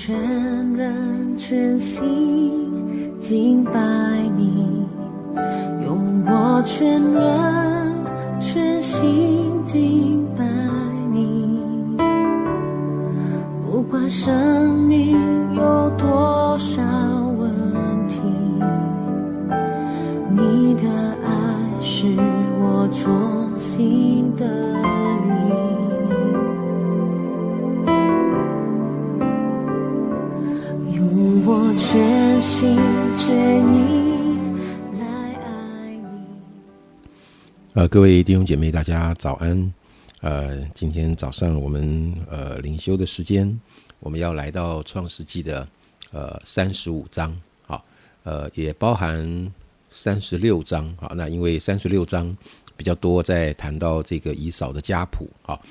全人全心敬拜你，用我全人全心敬拜你，不管生命呃，各位弟兄姐妹，大家早安。呃，今天早上我们呃灵修的时间，我们要来到创世纪的呃三十五章，好，呃也包含三十六章，好，那因为三十六章比较多，在谈到这个以扫的家谱，好，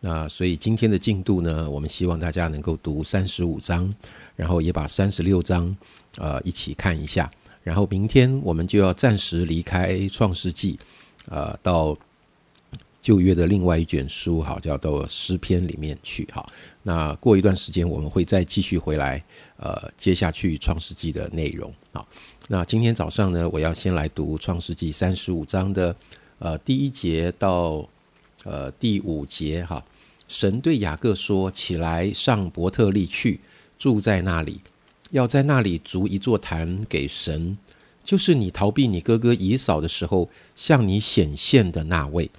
那所以今天的进度呢，我们希望大家能够读三十五章，然后也把三十六章呃一起看一下，然后明天我们就要暂时离开创世纪，呃，到旧约的另外一卷书，好，叫做诗篇里面去，好。那过一段时间，我们会再继续回来，呃，接下去创世纪的内容，好。那今天早上呢，我要先来读创世纪三十五章的呃第一节到呃第五节，哈。神对雅各说：“起来，上伯特利去，住在那里，要在那里筑一座坛给神，就是你逃避你哥哥以扫的时候向你显现的那位。”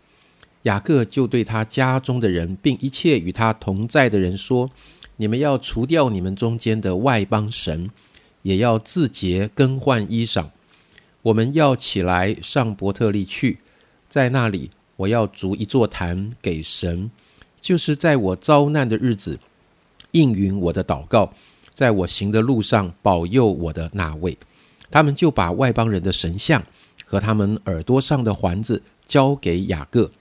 雅各就对他家中的人，并一切与他同在的人说：“你们要除掉你们中间的外邦神，也要自洁更换衣裳。我们要起来上伯特利去，在那里我要筑一座坛给神，就是在我遭难的日子应允我的祷告，在我行的路上保佑我的那位。”他们就把外邦人的神像和他们耳朵上的环子交给雅各。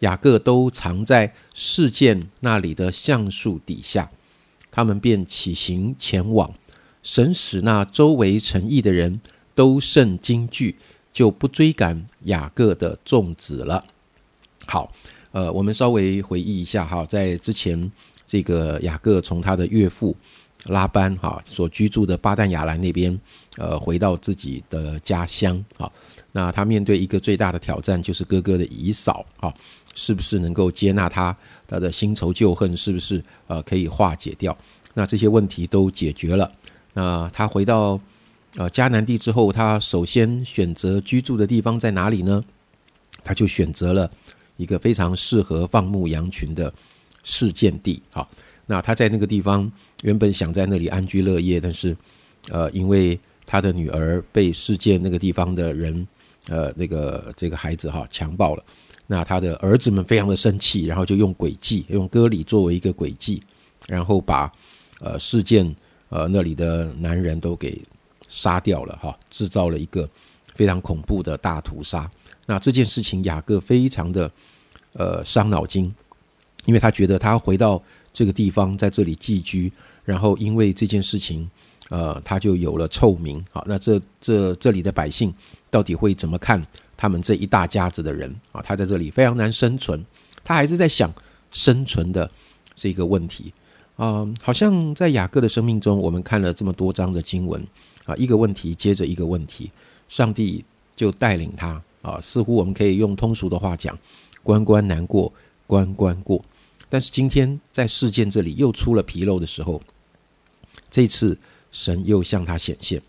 雅各都藏在事件那里的橡树底下，他们便起行前往。神使那周围城邑的人都甚惊惧，就不追赶雅各的众子了。好，呃，我们稍微回忆一下哈，在之前这个雅各从他的岳父拉班哈所居住的巴旦亚兰那边，呃，回到自己的家乡啊。那他面对一个最大的挑战，就是哥哥的姨嫂啊。是不是能够接纳他？他的新仇旧恨是不是呃可以化解掉？那这些问题都解决了。那他回到呃迦南地之后，他首先选择居住的地方在哪里呢？他就选择了一个非常适合放牧羊群的事件地。好，那他在那个地方原本想在那里安居乐业，但是呃因为他的女儿被事件那个地方的人呃那个这个孩子哈强暴了。那他的儿子们非常的生气，然后就用诡计，用割礼作为一个诡计，然后把呃事件呃那里的男人都给杀掉了哈，制造了一个非常恐怖的大屠杀。那这件事情雅各非常的呃伤脑筋，因为他觉得他回到这个地方在这里寄居，然后因为这件事情呃他就有了臭名。好，那这这这里的百姓到底会怎么看？他们这一大家子的人啊，他在这里非常难生存，他还是在想生存的这个问题啊。好像在雅各的生命中，我们看了这么多章的经文啊，一个问题接着一个问题，上帝就带领他啊，似乎我们可以用通俗的话讲，关关难过关关过。但是今天在事件这里又出了纰漏的时候，这次神又向他显现。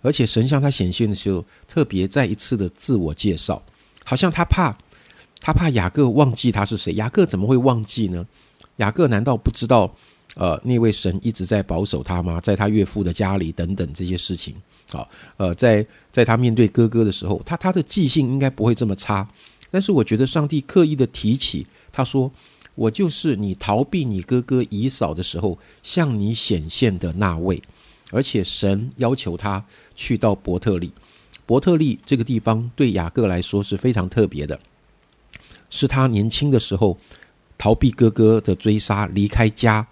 而且神向他显现的时候，特别再一次的自我介绍，好像他怕，他怕雅各忘记他是谁。雅各怎么会忘记呢？雅各难道不知道，呃，那位神一直在保守他吗？在他岳父的家里等等这些事情，好，呃，在在他面对哥哥的时候，他他的记性应该不会这么差。但是我觉得上帝刻意的提起，他说：“我就是你逃避你哥哥以扫的时候向你显现的那位。”而且神要求他。去到伯特利，伯特利这个地方对雅各来说是非常特别的，是他年轻的时候逃避哥哥的追杀、离开家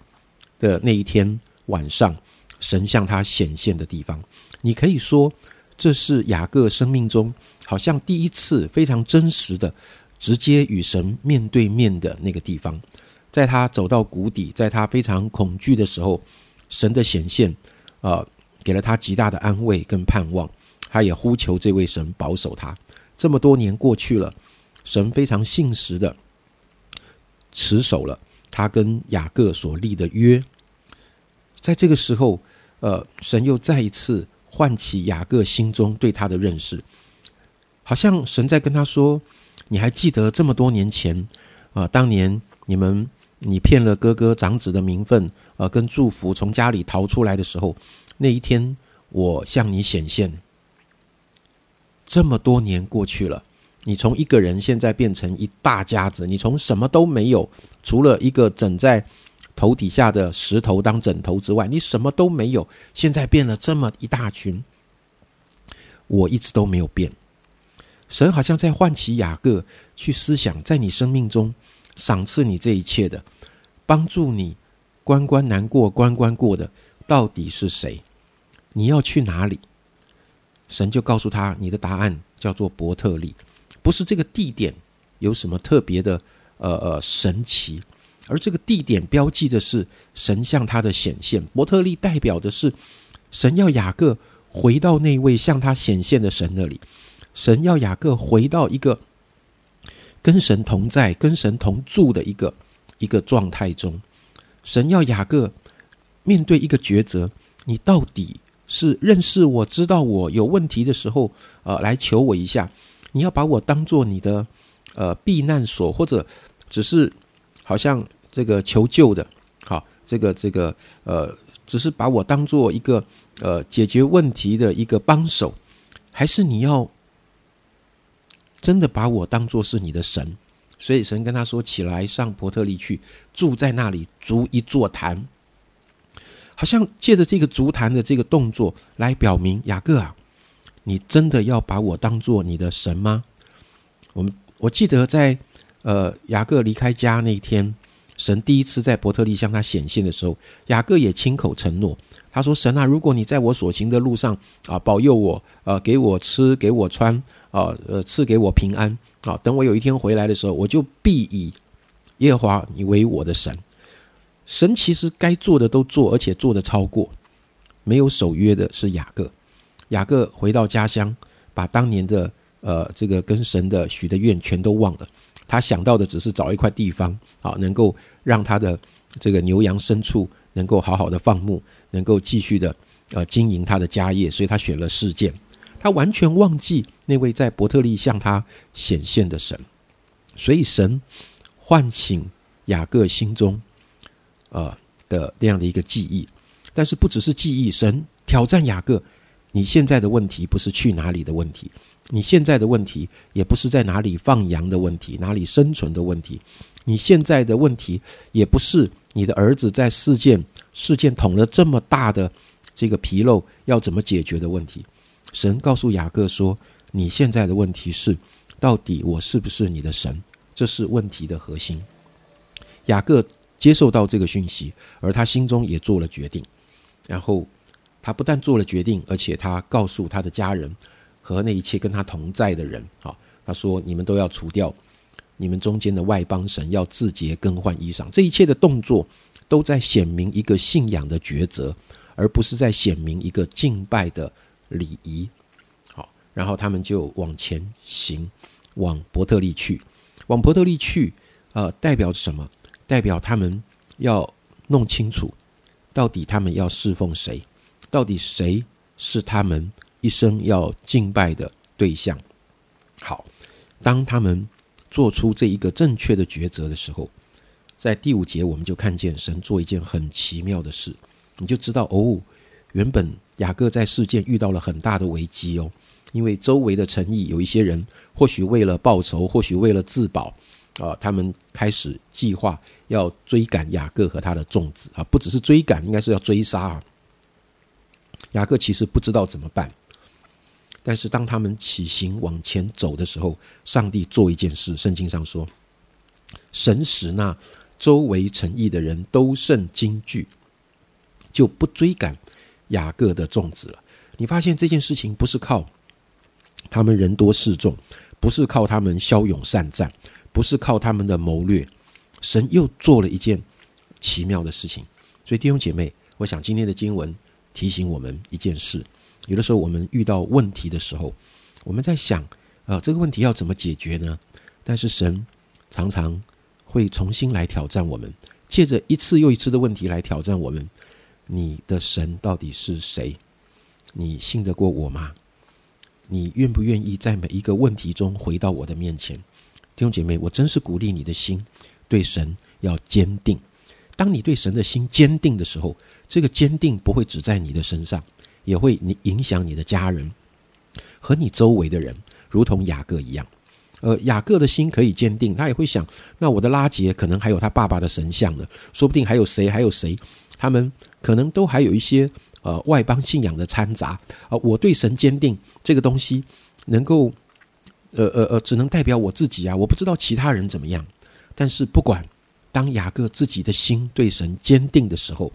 的那一天晚上，神向他显现的地方。你可以说，这是雅各生命中好像第一次非常真实的、直接与神面对面的那个地方。在他走到谷底，在他非常恐惧的时候，神的显现，呃，给了他极大的安慰跟盼望。他也呼求这位神保守他。这么多年过去了，神非常信实的持守了他跟雅各所立的约。在这个时候，呃，神又再一次唤起雅各心中对他的认识，好像神在跟他说：“你还记得这么多年前啊，当年你们你骗了哥哥长子的名分，呃，跟祝福从家里逃出来的时候，那一天我向你显现。这么多年过去了，你从一个人现在变成一大家子，你从什么都没有，除了一个枕在。”头底下的石头当枕头之外，你什么都没有。现在变了这么一大群，我一直都没有变。神好像在唤起雅各去思想，在你生命中赏赐你这一切的，帮助你关关难过关关过的，到底是谁？你要去哪里？神就告诉他，你的答案叫做伯特利，不是这个地点有什么特别的，呃呃神奇。而这个地点标记的是神向他的显现，伯特利代表的是神要雅各回到那位向他显现的神那里，神要雅各回到一个跟神同在、跟神同住的一个一个状态中，神要雅各面对一个抉择：你到底是认识我知道我有问题的时候，呃，来求我一下，你要把我当做你的呃避难所，或者只是好像。这个求救的，好，这个这个呃，只是把我当做一个呃解决问题的一个帮手，还是你要真的把我当做是你的神？所以神跟他说：“起来，上伯特利去，住在那里，筑一座坛。”好像借着这个足坛的这个动作来表明雅各啊，你真的要把我当做你的神吗？我们我记得在呃雅各离开家那一天。神第一次在伯特利向他显现的时候，雅各也亲口承诺，他说：“神啊，如果你在我所行的路上啊保佑我，呃，给我吃，给我穿，啊，呃，赐给我平安，啊，等我有一天回来的时候，我就必以耶和华你为我的神。”神其实该做的都做，而且做的超过，没有守约的是雅各。雅各回到家乡，把当年的呃这个跟神的许的愿全都忘了。他想到的只是找一块地方，啊，能够让他的这个牛羊牲畜能够好好的放牧，能够继续的呃经营他的家业，所以他选了事件。他完全忘记那位在伯特利向他显现的神，所以神唤醒雅各心中呃的那样的一个记忆。但是不只是记忆，神挑战雅各，你现在的问题不是去哪里的问题。你现在的问题也不是在哪里放羊的问题，哪里生存的问题。你现在的问题也不是你的儿子在事件事件捅了这么大的这个纰漏要怎么解决的问题。神告诉雅各说：“你现在的问题是，到底我是不是你的神？这是问题的核心。”雅各接受到这个讯息，而他心中也做了决定。然后他不但做了决定，而且他告诉他的家人。和那一切跟他同在的人，啊，他说：“你们都要除掉你们中间的外邦神，要自洁更换衣裳。这一切的动作都在显明一个信仰的抉择，而不是在显明一个敬拜的礼仪。”好，然后他们就往前行，往伯特利去。往伯特利去，呃，代表什么？代表他们要弄清楚，到底他们要侍奉谁？到底谁是他们？一生要敬拜的对象。好，当他们做出这一个正确的抉择的时候，在第五节我们就看见神做一件很奇妙的事，你就知道哦，原本雅各在事件遇到了很大的危机哦，因为周围的城邑有一些人，或许为了报仇，或许为了自保啊，他们开始计划要追赶雅各和他的众子啊，不只是追赶，应该是要追杀啊。雅各其实不知道怎么办。但是当他们起行往前走的时候，上帝做一件事。圣经上说，神使那周围城邑的人都甚惊惧，就不追赶雅各的众子了。你发现这件事情不是靠他们人多势众，不是靠他们骁勇善战，不是靠他们的谋略，神又做了一件奇妙的事情。所以弟兄姐妹，我想今天的经文提醒我们一件事：有的时候我们遇到问题的时候，我们在想啊，这个问题要怎么解决呢？但是神常常会重新来挑战我们，借着一次又一次的问题来挑战我们。你的神到底是谁？你信得过我吗？你愿不愿意在每一个问题中回到我的面前？弟兄姐妹，我真是鼓励你的心对神要坚定。当你对神的心坚定的时候，这个坚定不会只在你的身上，也会你影响你的家人和你周围的人，如同雅各一样。呃，雅各的心可以坚定，他也会想：那我的拉杰可能还有他爸爸的神像呢，说不定还有谁，还有谁，他们可能都还有一些。呃，外邦信仰的掺杂啊，我对神坚定这个东西，能够，呃呃呃，只能代表我自己啊，我不知道其他人怎么样。但是不管，当雅各自己的心对神坚定的时候，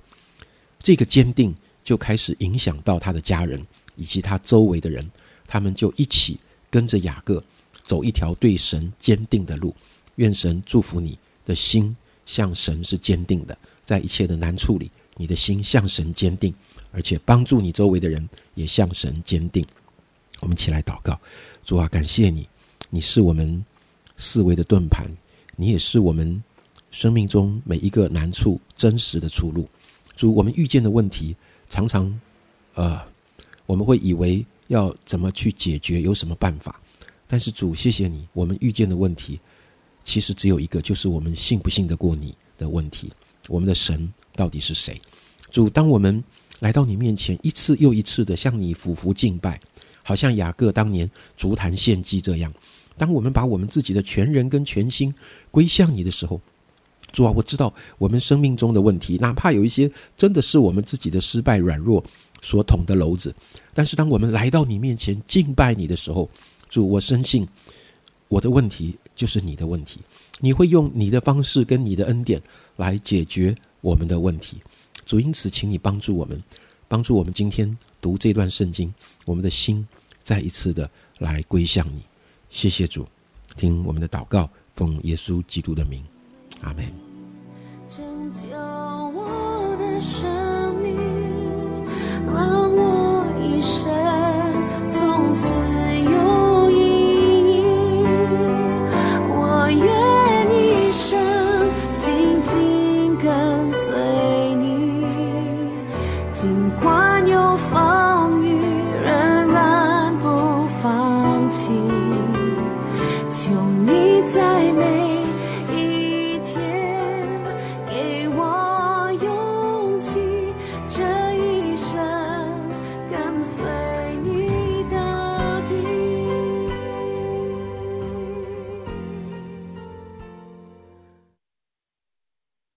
这个坚定就开始影响到他的家人以及他周围的人，他们就一起跟着雅各走一条对神坚定的路。愿神祝福你的心向神是坚定的，在一切的难处里，你的心向神坚定。而且帮助你周围的人也向神坚定。我们起来祷告，主啊，感谢你，你是我们四维的盾牌，你也是我们生命中每一个难处真实的出路。主，我们遇见的问题常常，呃，我们会以为要怎么去解决，有什么办法？但是主，谢谢你，我们遇见的问题其实只有一个，就是我们信不信得过你的问题。我们的神到底是谁？主，当我们。来到你面前，一次又一次的向你俯伏敬拜，好像雅各当年足坛献祭这样。当我们把我们自己的全人跟全心归向你的时候，主啊，我知道我们生命中的问题，哪怕有一些真的是我们自己的失败软弱所捅的篓子，但是当我们来到你面前敬拜你的时候，主，我深信我的问题就是你的问题，你会用你的方式跟你的恩典来解决我们的问题。主，因此，请你帮助我们，帮助我们今天读这段圣经，我们的心再一次的来归向你。谢谢主，听我们的祷告，奉耶稣基督的名，阿门。拯救我的生命，让我一生从此。